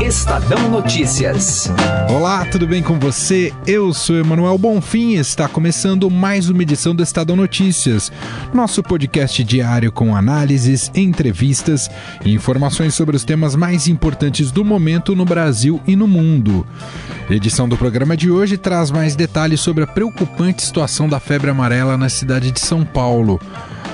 Estadão Notícias. Olá, tudo bem com você? Eu sou Emanuel Bonfim e está começando mais uma edição do Estadão Notícias, nosso podcast diário com análises, entrevistas e informações sobre os temas mais importantes do momento no Brasil e no mundo. A edição do programa de hoje traz mais detalhes sobre a preocupante situação da febre amarela na cidade de São Paulo.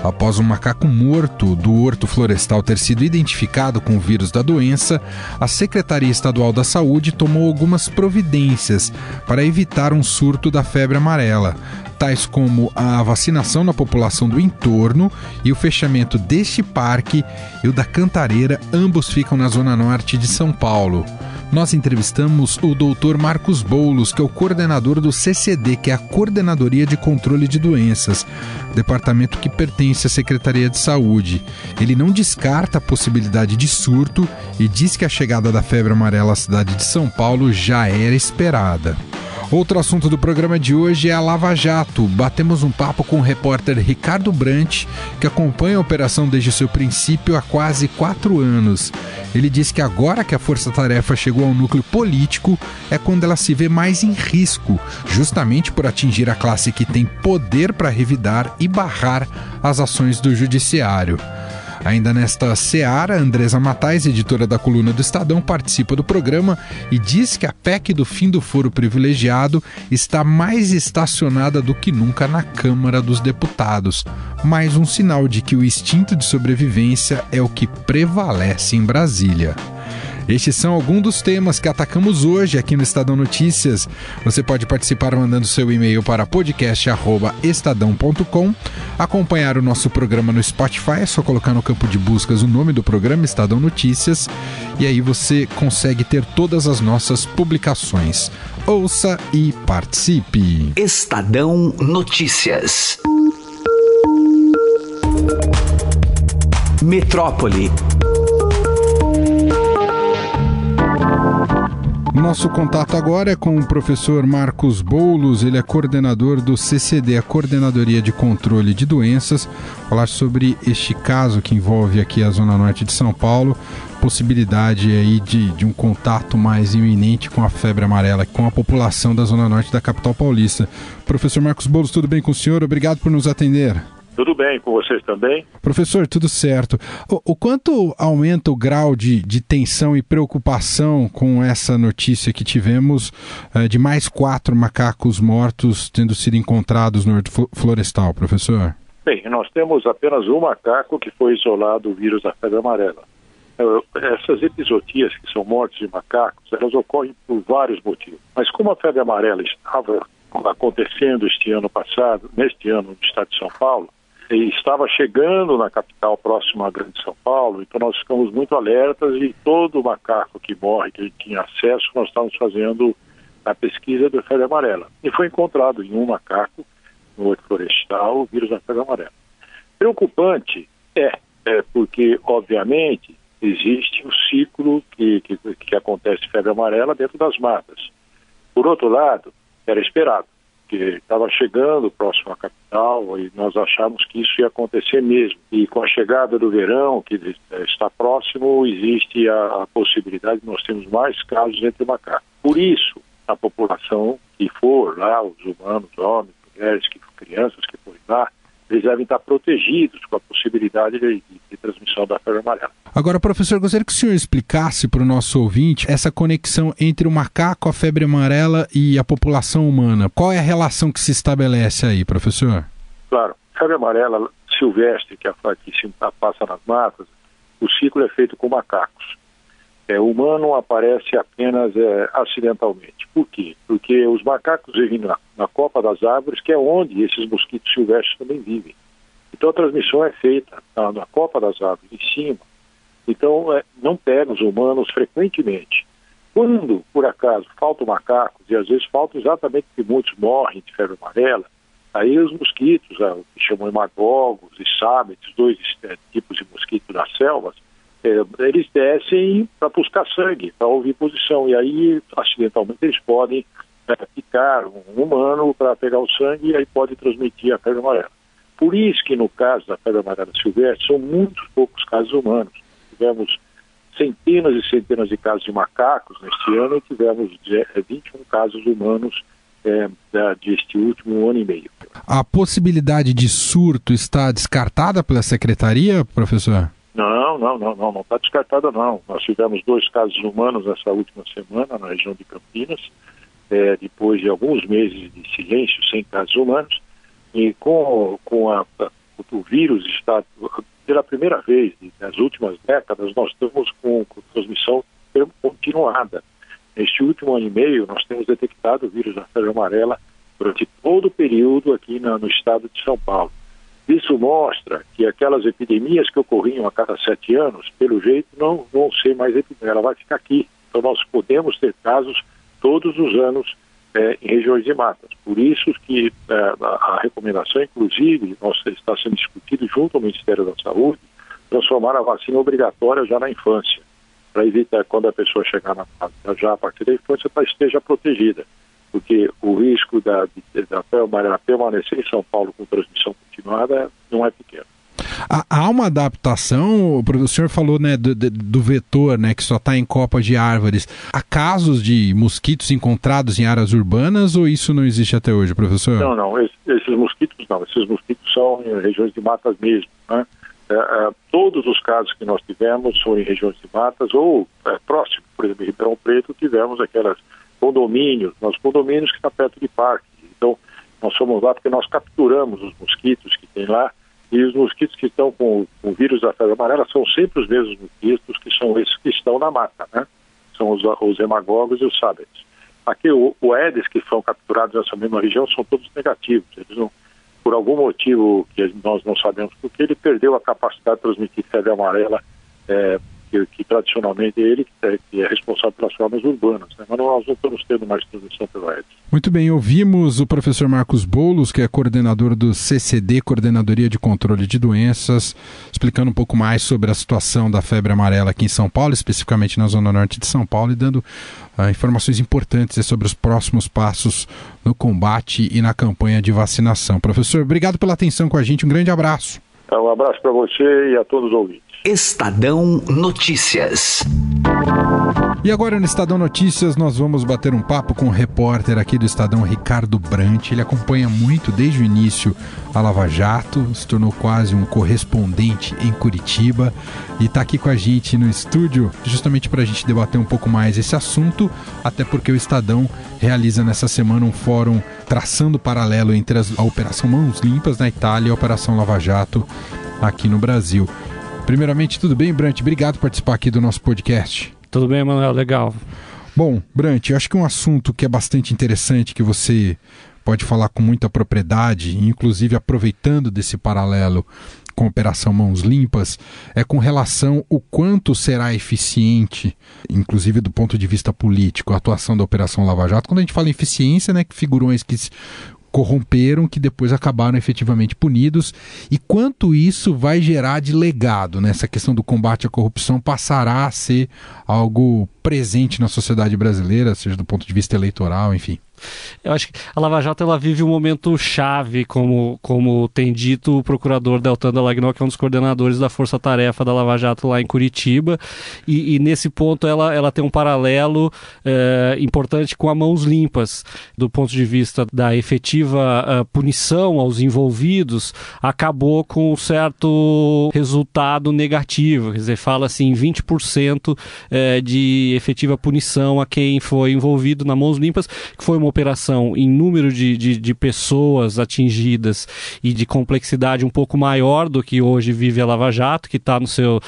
Após um macaco morto do horto florestal ter sido identificado com o vírus da doença, a Secretaria Estadual da Saúde tomou algumas providências para evitar um surto da febre amarela, tais como a vacinação na população do entorno e o fechamento deste parque e o da Cantareira, ambos ficam na zona norte de São Paulo nós entrevistamos o Dr. Marcos Boulos, que é o coordenador do CCD, que é a Coordenadoria de Controle de Doenças, departamento que pertence à Secretaria de Saúde. Ele não descarta a possibilidade de surto e diz que a chegada da febre amarela à cidade de São Paulo já era esperada. Outro assunto do programa de hoje é a Lava Jato. Batemos um papo com o repórter Ricardo Brant, que acompanha a operação desde seu princípio há quase quatro anos. Ele diz que agora que a Força Tarefa chegou ao núcleo político, é quando ela se vê mais em risco, justamente por atingir a classe que tem poder para revidar e barrar as ações do Judiciário. Ainda nesta seara, Andresa Matais, editora da coluna do Estadão, participa do programa e diz que a PEC do fim do foro privilegiado está mais estacionada do que nunca na Câmara dos Deputados. Mais um sinal de que o instinto de sobrevivência é o que prevalece em Brasília. Estes são alguns dos temas que atacamos hoje aqui no Estadão Notícias. Você pode participar mandando seu e-mail para podcast@estadão.com, acompanhar o nosso programa no Spotify, é só colocar no campo de buscas o nome do programa Estadão Notícias e aí você consegue ter todas as nossas publicações. Ouça e participe. Estadão Notícias. Metrópole. Nosso contato agora é com o professor Marcos Boulos, ele é coordenador do CCD, a Coordenadoria de Controle de Doenças, falar sobre este caso que envolve aqui a Zona Norte de São Paulo, possibilidade aí de, de um contato mais iminente com a febre amarela, com a população da Zona Norte da capital paulista. Professor Marcos Boulos, tudo bem com o senhor? Obrigado por nos atender. Tudo bem com vocês também? Professor, tudo certo. O, o quanto aumenta o grau de, de, tensão e preocupação com essa notícia que tivemos uh, de mais quatro macacos mortos tendo sido encontrados no florestal, professor? Bem, nós temos apenas um macaco que foi isolado do vírus da febre amarela. Eh, essas episodias, que são mortes de macacos, elas ocorrem por vários motivos. Mas como a febre amarela estava acontecendo este ano passado, neste ano no estado de São Paulo, estava chegando na capital próxima à Grande São Paulo, então nós ficamos muito alertas e todo macaco que morre, que tinha acesso, nós estávamos fazendo a pesquisa da febre amarela. E foi encontrado em um macaco, no outro florestal, o vírus da febre amarela. Preocupante é, é porque, obviamente, existe o ciclo que, que, que acontece febre amarela dentro das matas. Por outro lado, era esperado que estava chegando próximo à capital e nós achamos que isso ia acontecer mesmo. E com a chegada do verão, que está próximo, existe a, a possibilidade de nós termos mais casos entre macacos. Por isso, a população que for lá, os humanos, homens, mulheres, que, crianças que forem lá, eles devem estar protegidos com a possibilidade de, de, de transmissão da febre amarela. Agora, professor, gostaria que o senhor explicasse para o nosso ouvinte essa conexão entre o macaco, a febre amarela e a população humana. Qual é a relação que se estabelece aí, professor? Claro, febre amarela silvestre que, que se passa nas matas, o ciclo é feito com macacos. É, o humano aparece apenas é, acidentalmente. Por quê? Porque os macacos vivem na, na copa das árvores, que é onde esses mosquitos silvestres também vivem. Então a transmissão é feita na, na copa das árvores, em cima. Então é, não pega os humanos frequentemente. Quando, por acaso, faltam macacos, e às vezes faltam exatamente porque muitos morrem de febre amarela, aí os mosquitos, o que chamam hemagogos e sábitos, dois é, tipos de mosquitos das selvas, é, eles descem para buscar sangue, para ouvir posição, e aí acidentalmente eles podem picar um humano para pegar o sangue e aí pode transmitir a febre amarela. Por isso que no caso da febre amarela silvestre são muito poucos casos humanos. Tivemos centenas e centenas de casos de macacos neste ano e tivemos 21 casos humanos é, deste último ano e meio. A possibilidade de surto está descartada pela secretaria, professor? Não, não, não, não, não está descartada não. Nós tivemos dois casos humanos essa última semana na região de Campinas, é, depois de alguns meses de silêncio sem casos humanos, e com, com a, a, o vírus está pela primeira vez nas últimas décadas nós estamos com, transmissão continuada. Neste último ano e meio nós temos detectado o vírus da febre amarela durante todo o período aqui na, no estado de São Paulo. Isso mostra que aquelas epidemias que ocorriam a cada sete anos, pelo jeito, não vão ser mais epidemias, ela vai ficar aqui. Então nós podemos ter casos todos os anos é, em regiões de matas. Por isso que é, a, recomendação, inclusive, está sendo discutido junto ao Ministério da Saúde, transformar a vacina obrigatória já na infância, para evitar quando a pessoa chegar na já a partir da infância, ela esteja protegida porque o risco da, da amarela permanecer em São Paulo com transmissão continuada não é pequeno. Há uma adaptação, o senhor falou né, do, do vetor, né, que só está em copa de árvores. Há casos de mosquitos encontrados em áreas urbanas ou isso não existe até hoje, professor? Não, não, esses mosquitos não, esses mosquitos são em regiões de matas mesmo. Né? É, é, todos os casos que nós tivemos foram em regiões de matas ou é, próximo, por exemplo, em Ribeirão Preto, tivemos aquelas condomínios, nos condomínios que estão perto de parques. Então, nós fomos lá porque nós capturamos os mosquitos que tem lá e os mosquitos que estão com, o vírus da febre amarela são sempre os mesmos mosquitos que são esses que estão na mata, né? São os, os hemagogos e os sáberes. Aqui, o, o Aedes que foram capturados nessa mesma região são todos negativos. Eles não, por algum motivo que nós não sabemos porque ele perdeu a capacidade de transmitir febre amarela é, que, que tradicionalmente é ele que é, que é, responsável pelas formas urbanas, né? mas nós não estamos tendo mais transmissão pela Aedes. Muito bem, ouvimos o professor Marcos Boulos, que é coordenador do CCD, Coordenadoria de Controle de Doenças, explicando um pouco mais sobre a situação da febre amarela aqui em São Paulo, especificamente na zona norte de São Paulo, e dando uh, informações importantes sobre os próximos passos no combate e na campanha de vacinação. Professor, obrigado pela atenção com a gente, um grande abraço. Um abraço para você e a todos os ouvintes. Estadão Notícias. E agora no Estadão Notícias nós vamos bater um papo com o repórter aqui do Estadão, Ricardo Brant. Ele acompanha muito desde o início a Lava Jato, se tornou quase um correspondente em Curitiba e está aqui com a gente no estúdio justamente para a gente debater um pouco mais esse assunto, até porque o Estadão realiza nessa semana um fórum traçando paralelo entre a Operação Mãos Limpas na Itália e a Operação Lava Jato aqui no Brasil. Primeiramente, tudo bem, Brant? Obrigado por participar aqui do nosso podcast. Tudo bem, Manuel? Legal. Bom, Brant, eu acho que um assunto que é bastante interessante, que você pode falar com muita propriedade, inclusive aproveitando desse paralelo com a Operação Mãos Limpas, é com relação o quanto será eficiente, inclusive do ponto de vista político, a atuação da Operação Lava Jato. Quando a gente fala em eficiência, né, que figurões que corromperam, que depois acabaram efetivamente punidos, e quanto isso vai gerar de legado nessa questão do combate à corrupção passará a ser algo presente na sociedade brasileira, seja do ponto de vista eleitoral, enfim. Eu acho que a Lava Jato ela vive um momento chave, como, como tem dito o procurador Deltan Dallagnol, que é um dos coordenadores da Força Tarefa da Lava Jato lá em Curitiba. E, e nesse ponto ela, ela tem um paralelo é, importante com a Mãos Limpas, do ponto de vista da efetiva uh, punição aos envolvidos, acabou com um certo resultado negativo. Quer dizer, fala assim, 20% é, de efetiva punição a quem foi envolvido na Mãos Limpas, que foi uma operação em número de, de, de, pessoas atingidas e de complexidade um pouco maior do que hoje vive a Lava Jato, que está no seu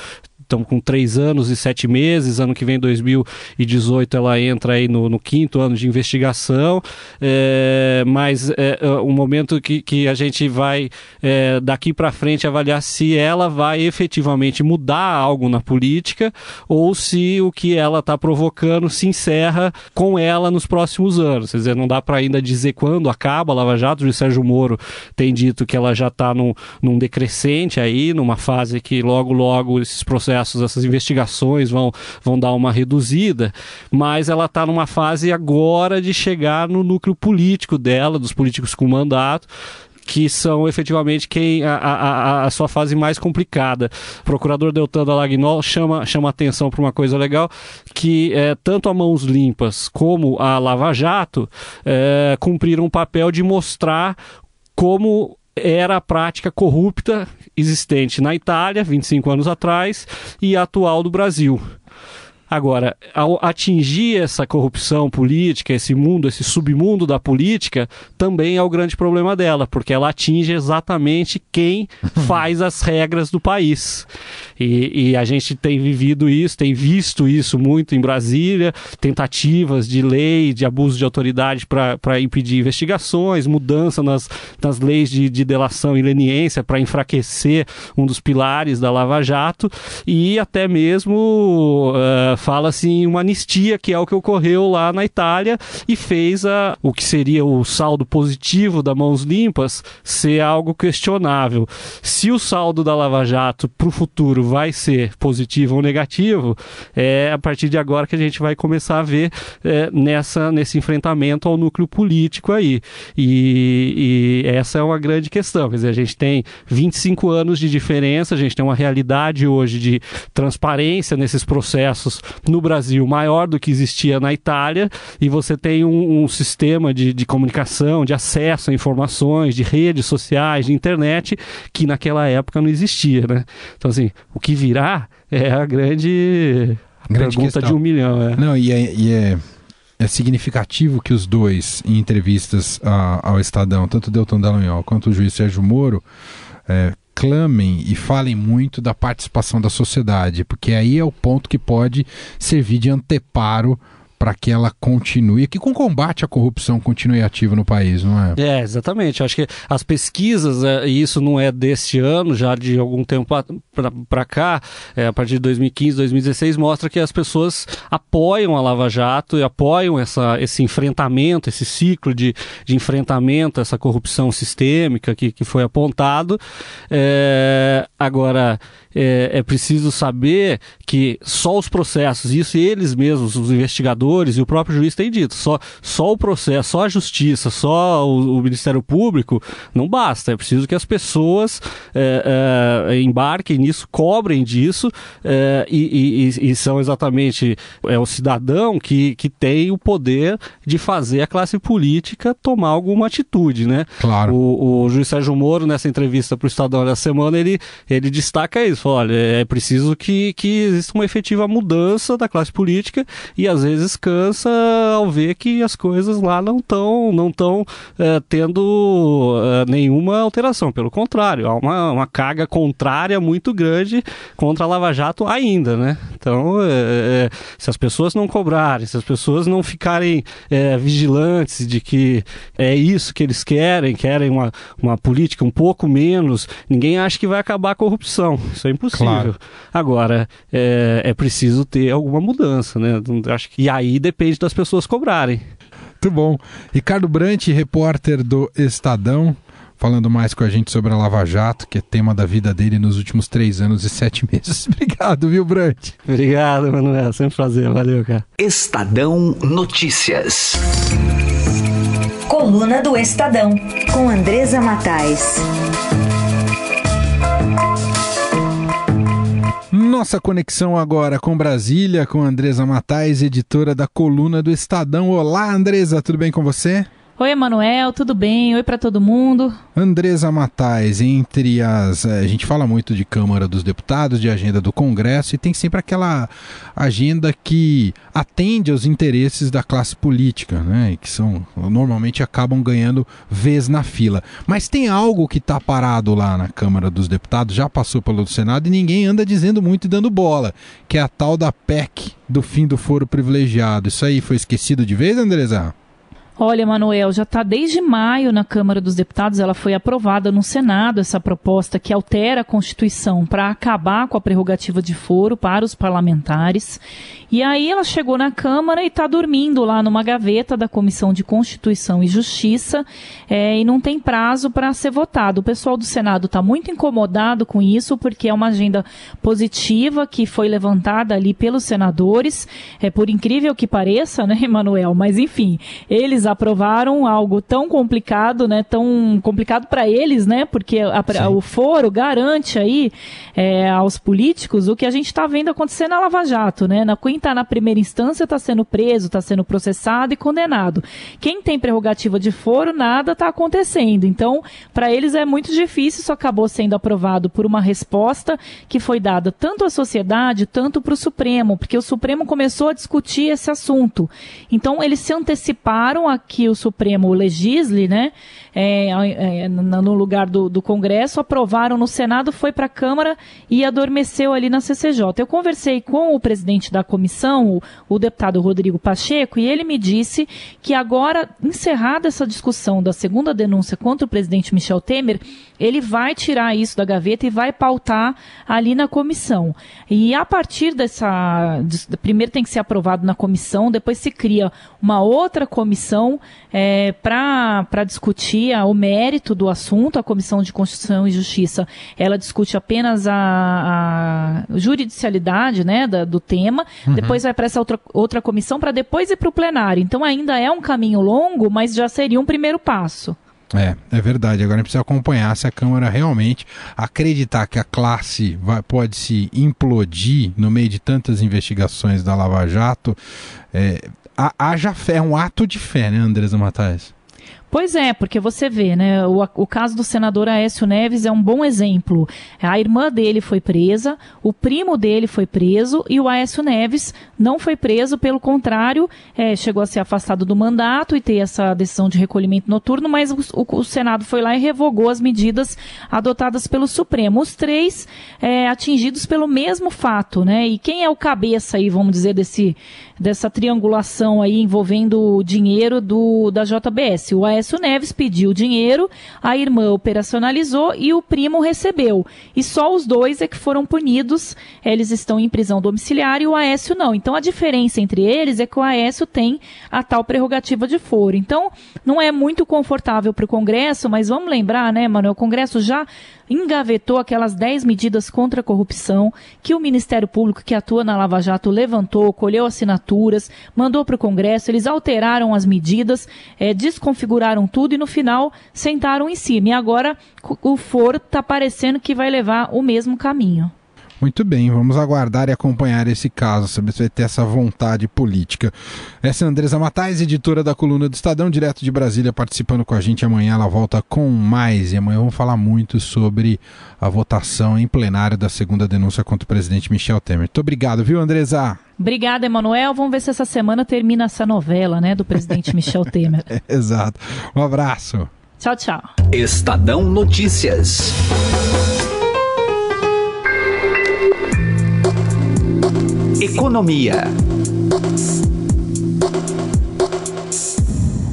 estão com três anos e sete meses. Ano que vem, 2018, ela entra aí no, no quinto ano de investigação. É, mas é, é um momento que, que a gente vai é, daqui para frente avaliar se ela vai efetivamente mudar algo na política ou se o que ela está provocando se encerra com ela nos próximos anos. Quer dizer, não dá para ainda dizer quando acaba a Lava Jato. O Sérgio Moro tem dito que ela já está num, num decrescente aí, numa fase que logo, logo esses processos essas investigações vão, vão dar uma reduzida, mas ela está numa fase agora de chegar no núcleo político dela, dos políticos com mandato, que são efetivamente quem a, a, a, sua fase mais complicada. O procurador Deltan Dallagnol chama, chama atenção para uma coisa legal, que é, tanto a Mãos Limpas como a Lava Jato é, cumpriram um papel de mostrar como era a prática corrupta existente na Itália, 25 anos atrás, e atual do Brasil. Agora, ao atingir essa corrupção política, esse mundo, esse submundo da política, também é o grande problema dela, porque ela atinge exatamente quem faz as regras do país. E, e, a gente tem vivido isso, tem visto isso muito em Brasília, tentativas de lei, de abuso de autoridade para impedir investigações, mudança nas, nas leis de, de delação e leniência para enfraquecer um dos pilares da Lava Jato e até mesmo uh, fala-se em uma anistia, que é o que ocorreu lá na Itália e fez a, o que seria o saldo positivo da Mãos Limpas ser algo questionável. Se o saldo da Lava Jato para o futuro vai ser positivo ou negativo, é a partir de agora que a gente vai começar a ver é, nessa, nesse enfrentamento ao núcleo político aí. E, e essa é uma grande questão. Quer dizer, a gente tem 25 anos de diferença, a gente tem uma realidade hoje de transparência nesses processos no Brasil maior do que existia na Itália, e você tem um, um sistema de, de comunicação, de acesso a informações, de redes sociais, de internet, que naquela época não existia. Né? Então, assim, o que virá é a grande, grande pergunta questão. de um milhão. É. Não, e é, e é, é significativo que os dois, em entrevistas a, ao Estadão, tanto o Deltan Dallagnol quanto o juiz Sérgio Moro, é, clamem e falem muito da participação da sociedade, porque aí é o ponto que pode servir de anteparo para que ela continue, que com combate à corrupção continue ativa no país, não é? É, exatamente. Acho que as pesquisas, é, e isso não é deste ano, já de algum tempo para cá, é, a partir de 2015, 2016, mostra que as pessoas apoiam a Lava Jato e apoiam essa, esse enfrentamento, esse ciclo de, de enfrentamento, essa corrupção sistêmica que, que foi apontado. É, agora, é, é preciso saber que só os processos, isso eles mesmos, os investigadores e o próprio juiz têm dito, só, só o processo, só a justiça, só o, o Ministério Público não basta. É preciso que as pessoas é, é, embarquem nisso, cobrem disso é, e, e, e, são exatamente é o cidadão que, que tem o poder de fazer a classe política tomar alguma atitude, né? Claro. O, o juiz Sérgio Moro, nessa entrevista para o Estadão da semana, ele, ele destaca isso olha, é preciso que, que exista uma efetiva mudança da classe política e às vezes cansa ao ver que as coisas lá não estão não tão, é, tendo é, nenhuma alteração. Pelo contrário, há uma, uma carga contrária muito grande contra a Lava Jato ainda, né? Então, é, é se as pessoas não cobrarem, se as pessoas não ficarem é, vigilantes de que é isso que eles querem, querem uma, uma política um pouco menos, ninguém acha que vai acabar a corrupção. Isso é impossível. Claro. Agora, é, é preciso ter alguma mudança, né? Acho que, e aí depende das pessoas cobrarem. Muito bom. Ricardo Brant, repórter do Estadão, falando mais com a gente sobre a Lava Jato, que é tema da vida dele nos últimos três anos e sete meses. Obrigado, viu, Brant? Obrigado, Manuel. Sempre prazer. Valeu, cara. Estadão Notícias. Coluna do Estadão, com Andresa Matais. Nossa conexão agora com Brasília, com Andresa Matais, editora da coluna do Estadão. Olá, Andresa, tudo bem com você? Oi, Emanuel, tudo bem? Oi para todo mundo. Andresa Matais, entre as. Eh, a gente fala muito de Câmara dos Deputados, de agenda do Congresso, e tem sempre aquela agenda que atende aos interesses da classe política, né? Que são normalmente acabam ganhando vez na fila. Mas tem algo que está parado lá na Câmara dos Deputados, já passou pelo Senado e ninguém anda dizendo muito e dando bola, que é a tal da PEC do fim do foro privilegiado. Isso aí foi esquecido de vez, Andresa? Olha, Manuel, já está desde maio na Câmara dos Deputados, ela foi aprovada no Senado, essa proposta que altera a Constituição para acabar com a prerrogativa de foro para os parlamentares. E aí ela chegou na Câmara e está dormindo lá numa gaveta da Comissão de Constituição e Justiça é, e não tem prazo para ser votado. O pessoal do Senado está muito incomodado com isso, porque é uma agenda positiva que foi levantada ali pelos senadores. É por incrível que pareça, né, Emanuel? Mas enfim, eles aprovaram algo tão complicado, né? Tão complicado para eles, né? Porque a, o foro garante aí é, aos políticos o que a gente está vendo acontecer na Lava Jato, né? Na, quem está na primeira instância está sendo preso, está sendo processado e condenado. Quem tem prerrogativa de foro, nada está acontecendo. Então, para eles é muito difícil, isso acabou sendo aprovado por uma resposta que foi dada tanto à sociedade, tanto para o Supremo, porque o Supremo começou a discutir esse assunto. Então, eles se anteciparam que o Supremo legisle, né? É, é, no lugar do, do, Congresso, aprovaram no Senado, foi para a Câmara e adormeceu ali na CCJ. Eu conversei com o presidente da comissão, o, o, deputado Rodrigo Pacheco, e ele me disse que agora, encerrada essa discussão da segunda denúncia contra o presidente Michel Temer, ele vai tirar isso da gaveta e vai pautar ali na comissão. E a partir dessa. Primeiro tem que ser aprovado na comissão, depois se cria uma outra comissão é, para discutir o mérito do assunto. A Comissão de Constituição e Justiça ela discute apenas a, a juridicialidade né, da, do tema, uhum. depois vai para essa outra, outra comissão para depois ir para o plenário. Então ainda é um caminho longo, mas já seria um primeiro passo. É, é verdade. Agora a gente precisa acompanhar se a Câmara realmente acreditar que a classe vai, pode se implodir no meio de tantas investigações da Lava Jato. É, haja fé, é um ato de fé, né, Andresa Matais? Pois é, porque você vê, né? O, o, caso do senador Aécio Neves é um bom exemplo. A irmã dele foi presa, o primo dele foi preso e o Aécio Neves não foi preso, pelo contrário, é, chegou a ser afastado do mandato e ter essa decisão de recolhimento noturno, mas o, o, o Senado foi lá e revogou as medidas adotadas pelo Supremo. Os três é, atingidos pelo mesmo fato, né? E quem é o cabeça aí, vamos dizer, desse, dessa triangulação aí envolvendo o dinheiro do, da JBS? O Aécio Aécio Neves pediu dinheiro, a irmã operacionalizou e o primo recebeu. E só os dois é que foram punidos. Eles estão em prisão domiciliar e o Aécio não. Então a diferença entre eles é que o Aécio tem a tal prerrogativa de foro. Então não é muito confortável para o Congresso, mas vamos lembrar, né, Manuel? O Congresso já engavetou aquelas 10 medidas contra a corrupção que o Ministério Público que atua na Lava Jato levantou, colheu assinaturas, mandou para o Congresso, eles alteraram as medidas, é, desconfiguraram tudo e no final sentaram em cima. E agora o foro está parecendo que vai levar o mesmo caminho. Muito bem, vamos aguardar e acompanhar esse caso, saber se vai ter essa vontade política. Essa é a Andresa Matais, editora da coluna do Estadão, direto de Brasília, participando com a gente. Amanhã ela volta com mais e amanhã vamos falar muito sobre a votação em plenário da segunda denúncia contra o presidente Michel Temer. Muito obrigado, viu, Andresa? Obrigada, Emanuel. Vamos ver se essa semana termina essa novela, né, do presidente Michel Temer. é, exato. Um abraço. Tchau, tchau. Estadão Notícias. Economia.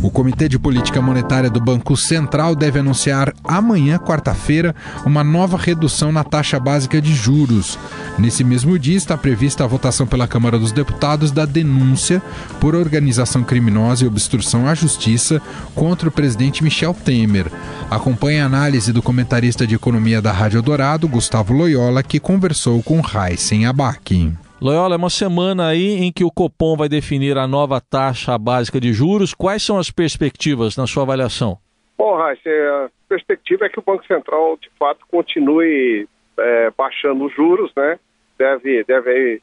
O Comitê de Política Monetária do Banco Central deve anunciar amanhã, quarta-feira, uma nova redução na taxa básica de juros. Nesse mesmo dia está prevista a votação pela Câmara dos Deputados da denúncia por organização criminosa e obstrução à justiça contra o presidente Michel Temer. Acompanhe a análise do comentarista de economia da Rádio Dourado, Gustavo Loyola, que conversou com Heisen Abac. Loyola, é uma semana aí em que o Copom vai definir a nova taxa básica de juros. Quais são as perspectivas na sua avaliação? Bom, Raíssa, a perspectiva é que o Banco Central, de fato, continue é, baixando os juros, né? Deve, deve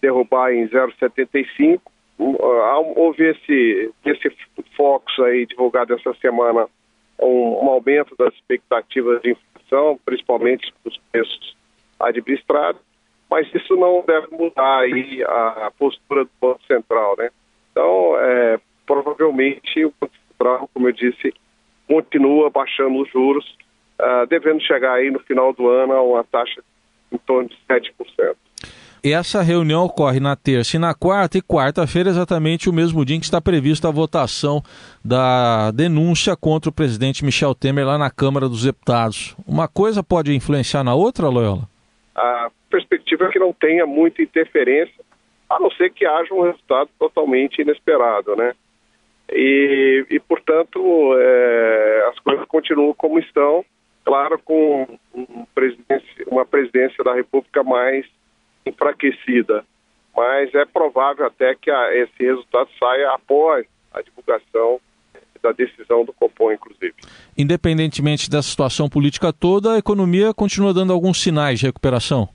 derrubar em 0,75. Houve esse, esse foco aí divulgado essa semana, um, um aumento das expectativas de inflação, principalmente dos preços administrados mas isso não deve mudar aí a postura do Banco Central, né? Então, é, provavelmente o Banco Central, como eu disse, continua baixando os juros, uh, devendo chegar aí no final do ano a uma taxa em torno de 7%. E essa reunião ocorre na terça e na quarta, e quarta-feira, exatamente o mesmo dia em que está prevista a votação da denúncia contra o presidente Michel Temer lá na Câmara dos Deputados. Uma coisa pode influenciar na outra, Loyola? A perspectiva é que não tenha muita interferência, a não ser que haja um resultado totalmente inesperado, né? E, e portanto, é, as coisas continuam como estão, claro, com um presidência, uma presidência da República mais enfraquecida. Mas é provável até que a, esse resultado saia após a divulgação da decisão do Copom, inclusive. Independentemente da situação política toda, a economia continua dando alguns sinais de recuperação?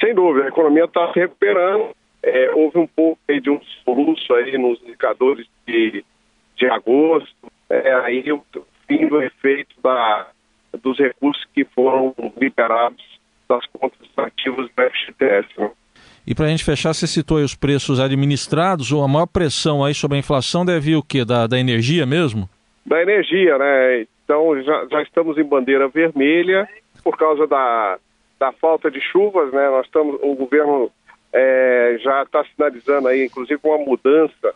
Sem dúvida, a economia está se recuperando. É, houve um pouco de um soluço aí nos indicadores de, de agosto, é, aí o fim do efeito da, dos recursos que foram liberados das contas ativas do FGTS. Né? E para a gente fechar, você citou os preços administrados, a maior pressão aí sobre a inflação deve vir o quê? Da, da energia mesmo? Da energia, né? Então já, já estamos em bandeira vermelha por causa da, da falta de chuvas, né? Nós estamos, o governo é, já está sinalizando aí, inclusive, uma mudança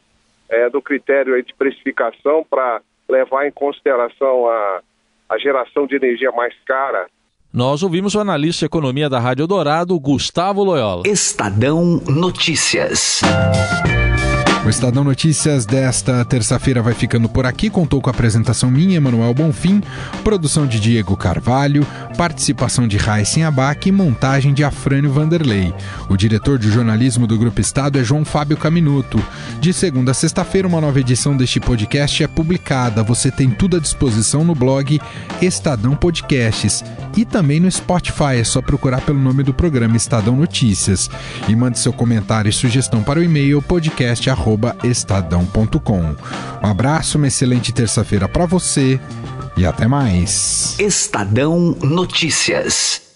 é, do critério de precificação para levar em consideração a, a geração de energia mais cara nós ouvimos o analista de economia da Rádio Dourado, Gustavo Loyola. Estadão Notícias. O Estadão Notícias desta terça-feira vai ficando por aqui. Contou com a apresentação minha, Emanuel Bonfim, produção de Diego Carvalho, participação de Raíssen Abac e montagem de Afrânio Vanderlei. O diretor de jornalismo do Grupo Estado é João Fábio Caminuto. De segunda a sexta-feira, uma nova edição deste podcast é publicada. Você tem tudo à disposição no blog Estadão Podcasts e também no Spotify. É só procurar pelo nome do programa Estadão Notícias. E mande seu comentário e sugestão para o e-mail podcast@estadão.com. Um abraço, uma excelente terça-feira para você e até mais. Estadão Notícias.